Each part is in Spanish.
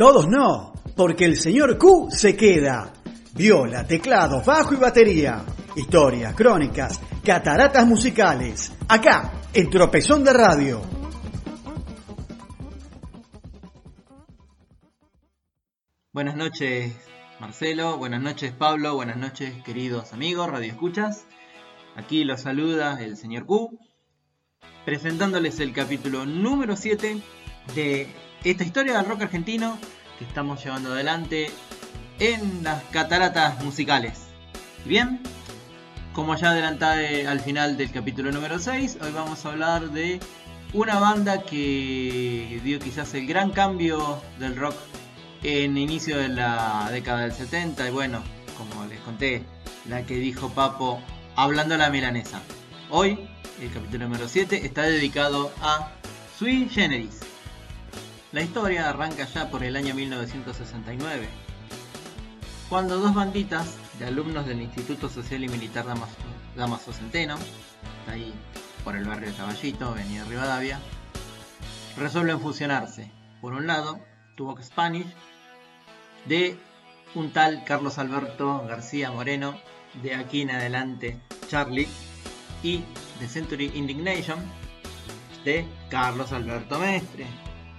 Todos no, porque el señor Q se queda. Viola, teclado, bajo y batería. Historias, crónicas, cataratas musicales. Acá, en Tropezón de Radio. Buenas noches, Marcelo. Buenas noches, Pablo. Buenas noches, queridos amigos, Radio Escuchas. Aquí los saluda el señor Q, presentándoles el capítulo número 7 de esta historia del rock argentino que estamos llevando adelante en las cataratas musicales. Bien, como ya adelanté al final del capítulo número 6, hoy vamos a hablar de una banda que dio quizás el gran cambio del rock en inicio de la década del 70 y bueno, como les conté, la que dijo Papo hablando a la milanesa. Hoy, el capítulo número 7 está dedicado a Sui Generis. La historia arranca ya por el año 1969, cuando dos banditas de alumnos del Instituto Social y Militar Damaso, Centeno, ahí por el barrio de Caballito, Avenida Rivadavia, resuelven fusionarse. Por un lado, Tuvo Spanish, de un tal Carlos Alberto García Moreno, de aquí en adelante Charlie, y de Century Indignation, de Carlos Alberto Mestre,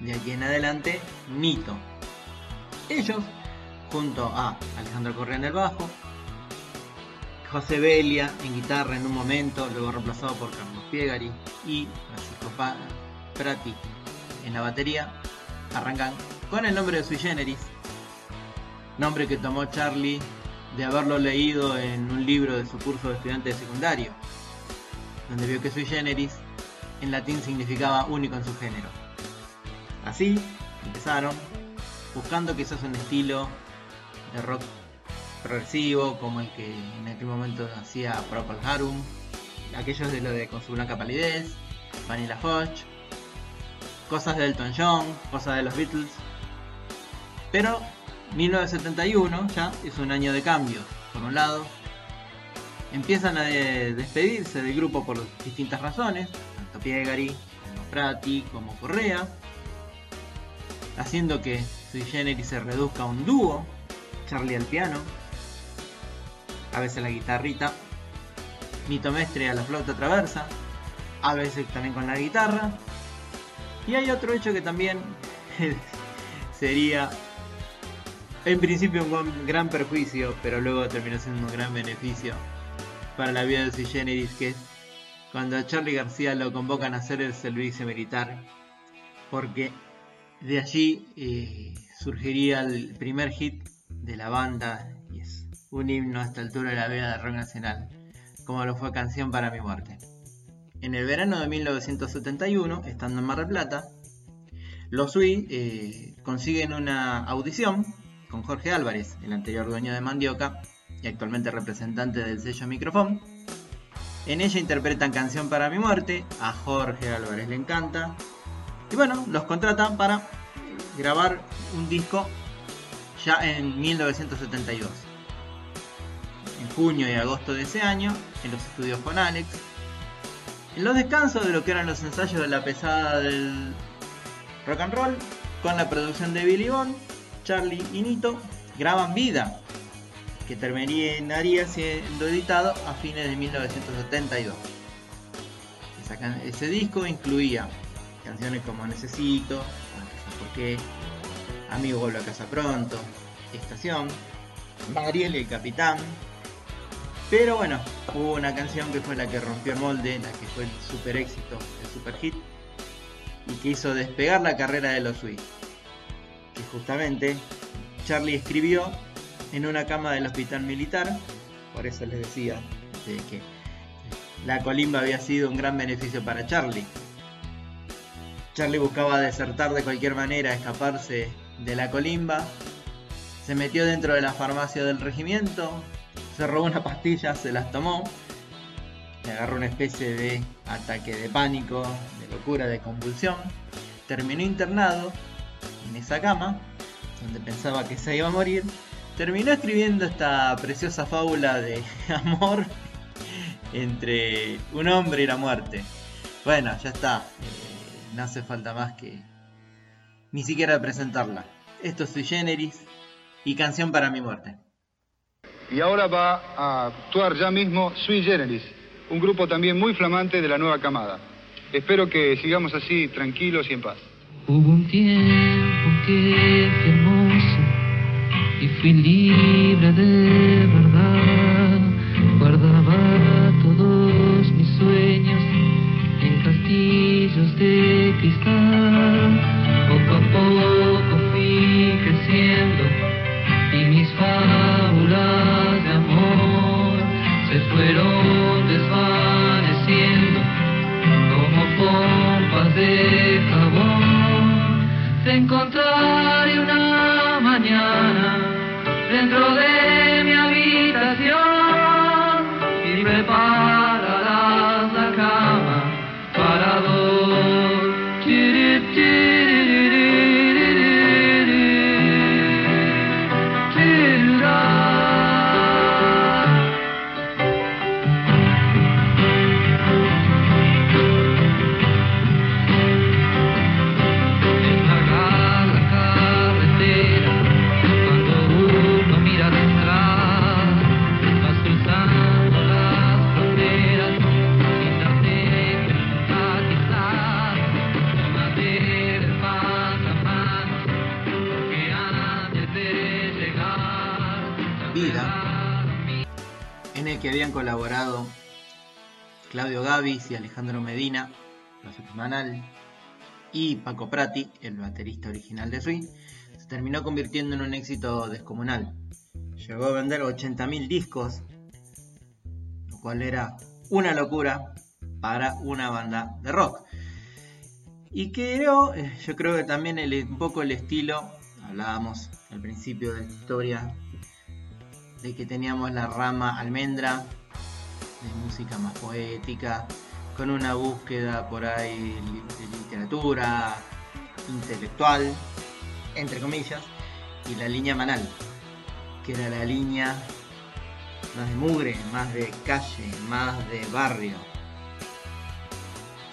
de aquí en adelante Nito. Ellos, junto a Alejandro Correa en el bajo, José Belia en guitarra en un momento, luego reemplazado por Carlos Piegari y Francisco Prati en la batería, arrancan con el nombre de Sui Generis, nombre que tomó Charlie de haberlo leído en un libro de su curso de estudiante de secundario, donde vio que Sui Generis en latín significaba único en su género. Así empezaron, buscando quizás un estilo de rock progresivo como el que en aquel momento hacía Procol Harum, aquellos de lo de con su blanca palidez, Vanilla Fudge, cosas de Elton John, cosas de los Beatles. Pero 1971 ya es un año de cambios. Por un lado, empiezan a despedirse del grupo por distintas razones, tanto Piegari como Prati como Correa haciendo que Sui Generis se reduzca a un dúo, Charlie al piano, a veces la guitarrita, Nito Mestre a la flauta traversa, a veces también con la guitarra. Y hay otro hecho que también sería en principio un gran perjuicio, pero luego terminó siendo un gran beneficio para la vida de Sui Generis, que es cuando a Charlie García lo convocan a hacer el servicio militar, porque de allí eh, surgiría el primer hit de la banda y es un himno a esta altura de la vida de rock nacional, como lo fue Canción para mi muerte. En el verano de 1971, estando en Mar del Plata, los Sui eh, consiguen una audición con Jorge Álvarez, el anterior dueño de Mandioca y actualmente representante del sello Microfón. En ella interpretan Canción para mi muerte, a Jorge Álvarez le encanta, y bueno, los contratan para grabar un disco ya en 1972. En junio y agosto de ese año, en los estudios con Alex. En los descansos de lo que eran los ensayos de la pesada del rock and roll, con la producción de Billy Bond, Charlie y Nito, graban Vida, que terminaría siendo editado a fines de 1972. Ese disco incluía Canciones como Necesito, Porque, Amigo vuelve a casa pronto, Estación, Mariel y el Capitán. Pero bueno, hubo una canción que fue la que rompió el molde, la que fue el super éxito, el super hit, y que hizo despegar la carrera de los Sweet. Que justamente Charlie escribió en una cama del hospital militar, por eso les decía de que la colimba había sido un gran beneficio para Charlie, Charlie buscaba desertar de cualquier manera, escaparse de la colimba. Se metió dentro de la farmacia del regimiento, se robó una pastilla, se las tomó. Le agarró una especie de ataque de pánico, de locura, de convulsión. Terminó internado en esa cama, donde pensaba que se iba a morir. Terminó escribiendo esta preciosa fábula de amor entre un hombre y la muerte. Bueno, ya está no hace falta más que ni siquiera presentarla. Esto es Sui Generis y Canción para mi muerte. Y ahora va a actuar ya mismo Sui Generis, un grupo también muy flamante de la nueva camada. Espero que sigamos así tranquilos y en paz. Hubo un tiempo que fui hermoso y fui libre de verdad. Guardaba todos mis sueños en castillos de Pakistan. Que habían colaborado Claudio Gavis y Alejandro Medina, la semanal, y Paco Prati, el baterista original de Sui, se terminó convirtiendo en un éxito descomunal. Llegó a vender 80.000 discos, lo cual era una locura para una banda de rock. Y creo, eh, yo creo que también el- un poco el estilo, hablábamos al principio de la historia, de que teníamos la rama almendra, de música más poética, con una búsqueda por ahí de literatura intelectual, entre comillas, y la línea manal, que era la línea más de mugre, más de calle, más de barrio.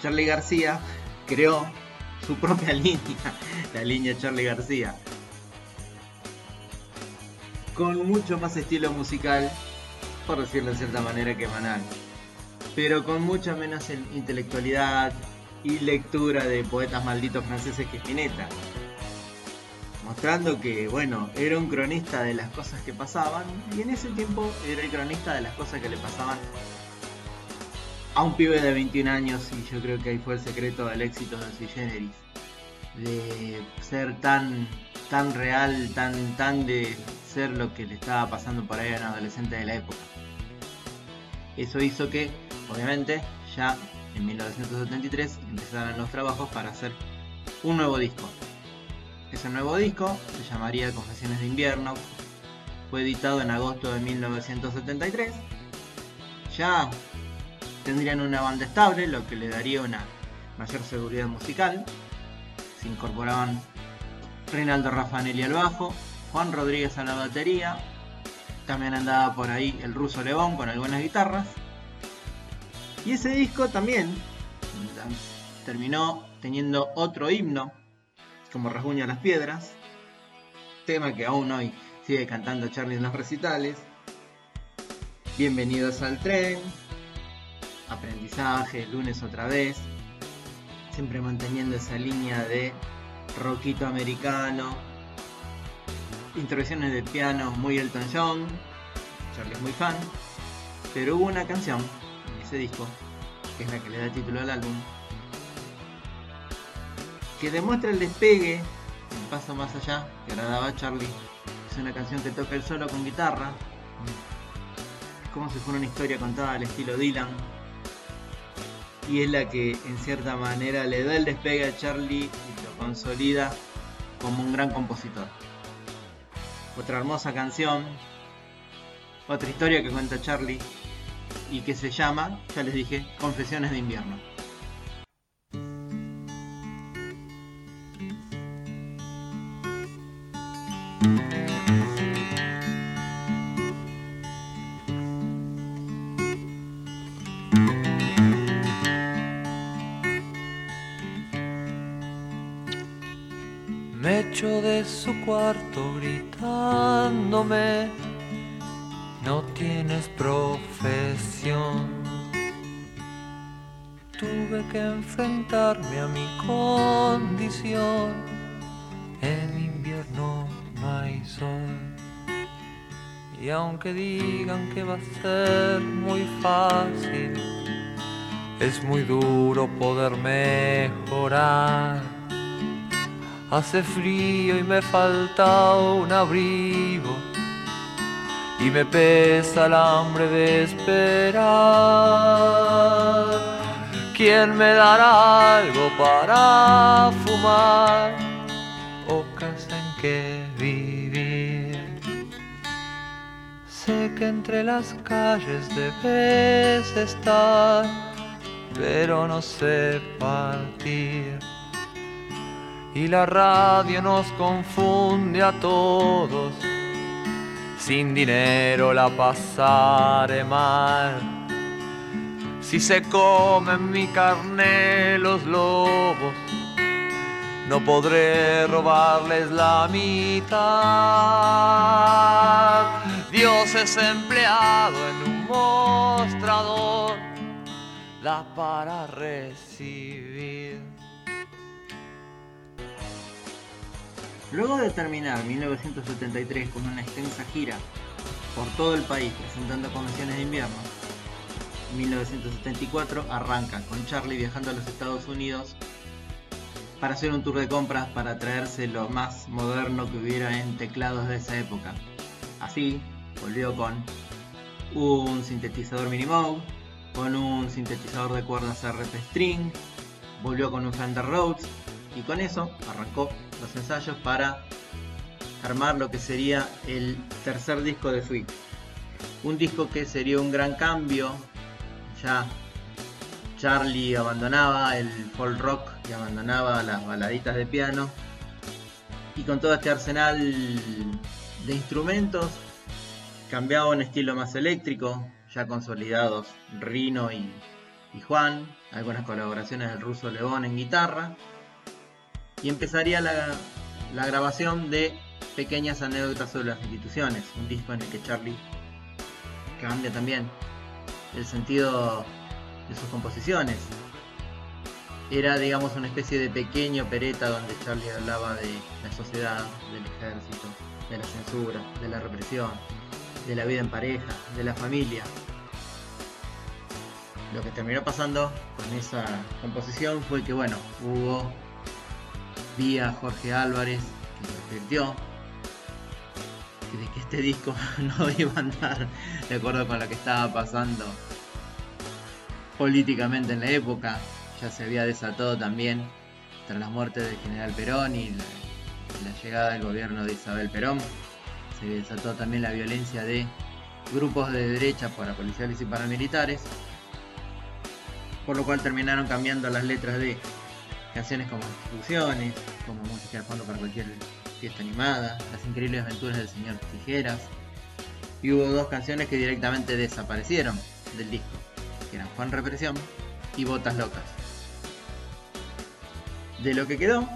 Charlie García creó su propia línea, la línea Charlie García, con mucho más estilo musical, por decirlo de cierta manera, que Manal, pero con mucha menos in- intelectualidad y lectura de poetas malditos franceses que Spinetta. Mostrando que, bueno, era un cronista de las cosas que pasaban, y en ese tiempo era el cronista de las cosas que le pasaban a un pibe de 21 años, y yo creo que ahí fue el secreto del éxito de Sui Generis. De ser tan, tan real, tan, tan de ser lo que le estaba pasando por ahí a un adolescente de la época. Eso hizo que, obviamente, ya en 1973 empezaran los trabajos para hacer un nuevo disco. Ese nuevo disco se llamaría Confesiones de Invierno. Fue editado en agosto de 1973. Ya tendrían una banda estable, lo que le daría una mayor seguridad musical. Se incorporaban Reinaldo Raffanelli al bajo, Juan Rodríguez a la batería, también andaba por ahí el ruso León con algunas guitarras. Y ese disco también terminó teniendo otro himno, como Rasguña las Piedras, tema que aún hoy sigue cantando Charlie en los recitales. Bienvenidos al tren, aprendizaje, lunes otra vez, siempre manteniendo esa línea de rockito americano, introducciones de piano muy Elton John, Charlie es muy fan, pero hubo una canción en ese disco, que es la que le da título al álbum, que demuestra el despegue, el paso más allá que agradaba a Charlie. Es una canción que toca él solo con guitarra, como si fuera una historia contada al estilo Dylan. Y es la que en cierta manera le da el despegue a Charlie y lo consolida como un gran compositor. Otra hermosa canción, otra historia que cuenta Charlie y que se llama, ya les dije, Confesiones de invierno. Me techo de su cuarto gritándome, no tienes profesión. Tuve que enfrentarme a mi condición, en invierno no hay sol. Y aunque digan que va a ser muy fácil, es muy duro poder mejorar. Hace frío y me falta un abrigo y me pesa el hambre de esperar. ¿Quién me dará algo para fumar o casa en que vivir? Sé que entre las calles debes estar, pero no sé partir. Y la radio nos confunde a todos. Sin dinero la pasaré mal. Si se comen mi carne los lobos, no podré robarles la mitad. Dios es empleado en un mostrador, da para recibir. Luego de terminar 1973 con una extensa gira por todo el país presentando convenciones de invierno, en 1974 arranca con Charlie viajando a los Estados Unidos para hacer un tour de compras para traerse lo más moderno que hubiera en teclados de esa época. Así, volvió con un sintetizador Minimoog, con un sintetizador de cuerdas RP String, volvió con un Fender Rhodes y con eso arrancó los ensayos para armar lo que sería el tercer disco de Sweet. Un disco que sería un gran cambio, ya Charlie abandonaba el folk rock y abandonaba las baladitas de piano. Y con todo este arsenal de instrumentos cambiaba un estilo más eléctrico, ya consolidados Rino y, y Juan, algunas colaboraciones del ruso León en guitarra y empezaría la, la grabación de pequeñas anécdotas sobre las instituciones, un disco en el que Charlie cambia también el sentido de sus composiciones. Era, digamos, una especie de pequeño pereta donde Charlie hablaba de la sociedad, del ejército, de la censura, de la represión, de la vida en pareja, de la familia. Lo que terminó pasando con esa composición fue que, bueno, hubo vía Jorge Álvarez que advirtió de que este disco no iba a andar de acuerdo con lo que estaba pasando políticamente en la época. Ya se había desatado también tras la muerte del general Perón y la, la llegada del gobierno de Isabel Perón. Se desató también la violencia de grupos de derecha para policiales y paramilitares. Por lo cual terminaron cambiando las letras de canciones como Instituciones, como música de fondo para cualquier fiesta animada, Las increíbles aventuras del señor Tijeras. Y hubo dos canciones que directamente desaparecieron del disco, que eran Juan Represión y Botas Locas. De lo que quedó,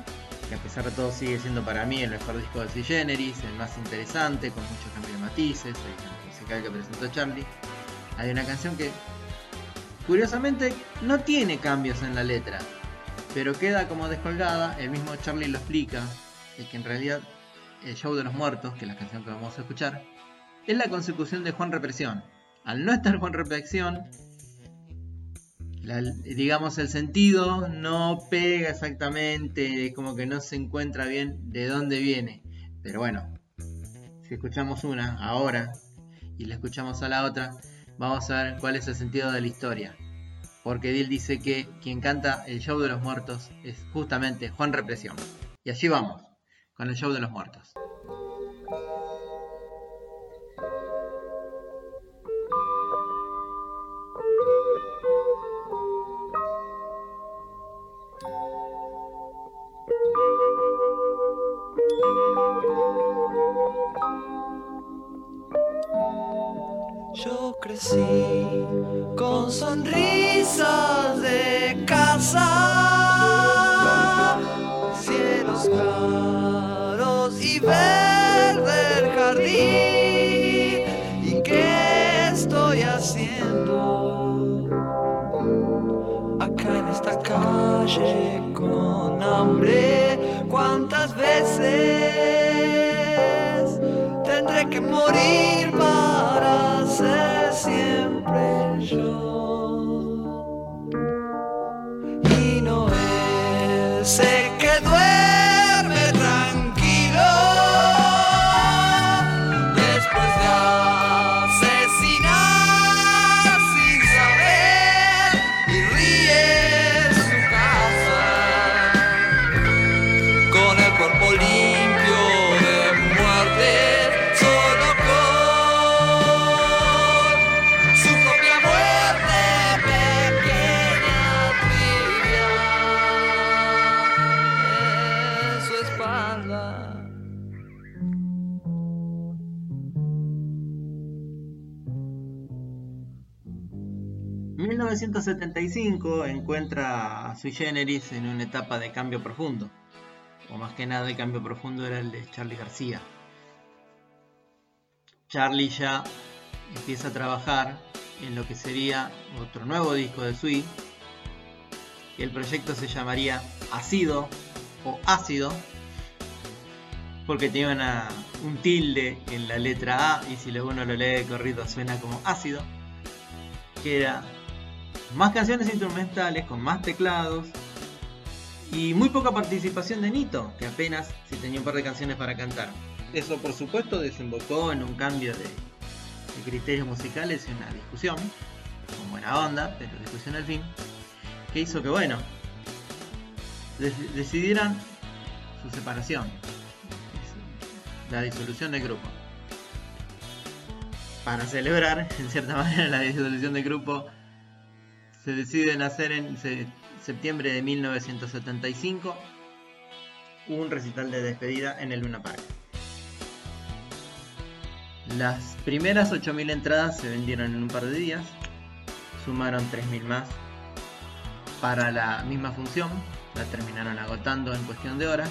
que a pesar de todo sigue siendo para mí el mejor disco de Sui Generis, el más interesante, con muchos cambios de matices, el musical que presentó Charlie, hay una canción que curiosamente no tiene cambios en la letra, pero queda como descolgada, el mismo Charlie lo explica, es que en realidad el show de los muertos, que es la canción que vamos a escuchar, es la consecución de Juan Represión. Al no estar Juan Represión, digamos el sentido no pega exactamente, como que no se encuentra bien de dónde viene. Pero bueno, si escuchamos una ahora y la escuchamos a la otra, vamos a ver cuál es el sentido de la historia. Porque Dil dice que quien canta el show de los muertos es justamente Juan Represión. Y allí vamos, con el show de los muertos crecí con sonrisas de casa, cielos claros y verde el jardín. ¿Y qué estoy haciendo acá en esta calle con hambre? ¿Cuántas veces tendré que morir para ser? Yo? Y no él 1975 encuentra a Sui Generis en una etapa de cambio profundo. O más que nada el cambio profundo era el de Charlie García. Charlie ya empieza a trabajar en lo que sería otro nuevo disco de Sui. El proyecto se llamaría Ácido o Ácido. Porque tiene un tilde en la letra A y si uno lo lee de corrido suena como ácido. Que más canciones instrumentales, con más teclados y muy poca participación de Nito, que apenas si tenía un par de canciones para cantar. Eso por supuesto desembocó en un cambio de, de criterios musicales y una discusión, con buena onda, pero discusión al fin, que hizo que bueno, decidieran su separación, la disolución del grupo. Para celebrar, en cierta manera, la disolución del grupo, se deciden hacer en se- septiembre de 1975 un recital de despedida en el Luna Park. Las primeras 8.000 entradas se vendieron en un par de días, sumaron 3.000 más para la misma función, la terminaron agotando en cuestión de horas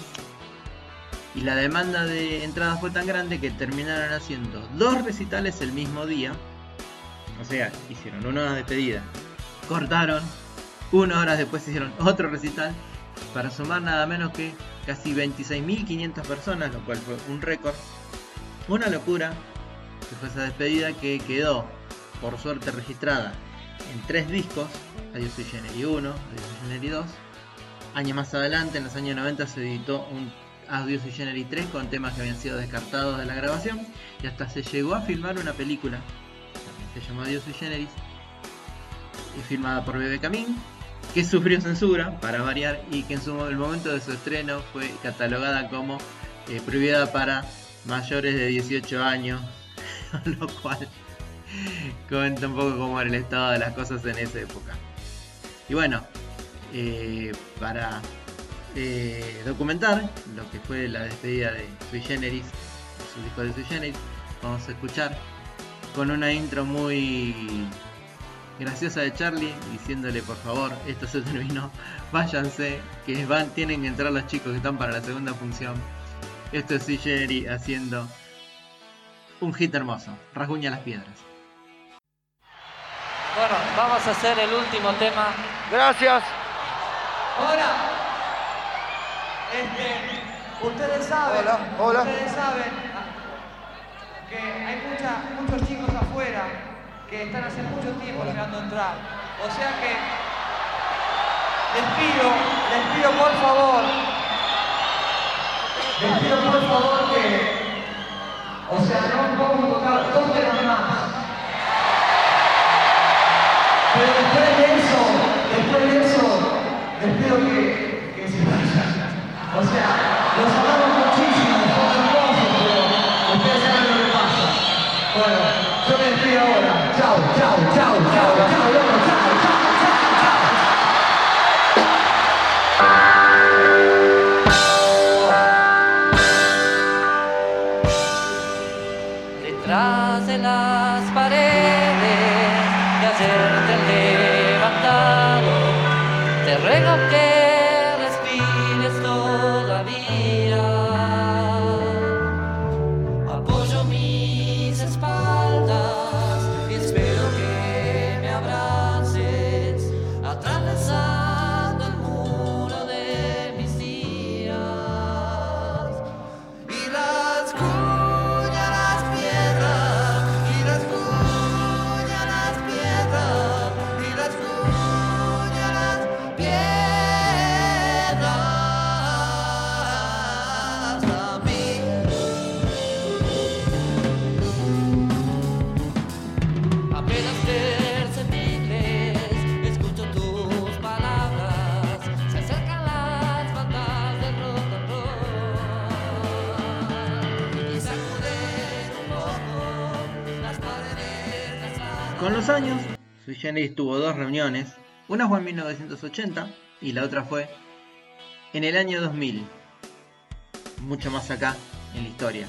y la demanda de entradas fue tan grande que terminaron haciendo dos recitales el mismo día, o sea, hicieron una de despedida cortaron. Una hora después hicieron otro recital para sumar nada menos que casi 26.500 personas, lo cual fue un récord. Una locura que fue esa despedida que quedó, por suerte, registrada en tres discos: Adiós Sui Generis 1, Adiós Sui Generis 2. Años más adelante, en los años 90, se editó un Adiós Sui Generis 3 con temas que habían sido descartados de la grabación y hasta se llegó a filmar una película, también se llamó Adiós Sui Generis, y filmada por Bebe Camín, que sufrió censura, para variar, y que en su, el momento de su estreno fue catalogada como eh, prohibida para mayores de 18 años, lo cual cuenta un poco cómo era el estado de las cosas en esa época. Y bueno, eh, para eh, documentar lo que fue la despedida de Sui Generis, su disco de Sui Generis, vamos a escuchar con una intro muy graciosa de Charlie diciéndole por favor esto se terminó váyanse que van tienen que entrar los chicos que están para la segunda función esto es Jerry haciendo un hit hermoso rasguña las piedras Bueno, vamos a hacer el último tema. Gracias. Ahora, este, ustedes saben, Hola, hola. ustedes saben que hay mucha- muchos chicos afuera que están hace mucho tiempo esperando entrar. O sea que les pido, les pido por favor, les pido por favor que, o sea, no a tocar dos temas más. Pero después de eso, después de eso, les pido que, que se vayan. O sea, Con los años, Sui Generis tuvo dos reuniones, una fue en 1980 y la otra fue en el año 2000, mucho más acá en la historia,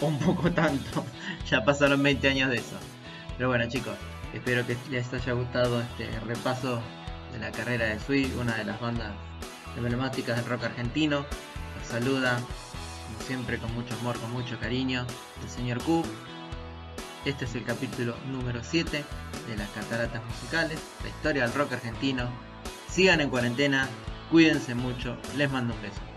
un poco tanto, ya pasaron 20 años de eso. Pero bueno chicos, espero que les haya gustado este repaso de la carrera de Sui, una de las bandas emblemáticas del rock argentino. Los saluda, como siempre, con mucho amor, con mucho cariño, el señor Q. Este es el capítulo número 7 de las cataratas musicales, la historia del rock argentino. Sigan en cuarentena, cuídense mucho, les mando un beso.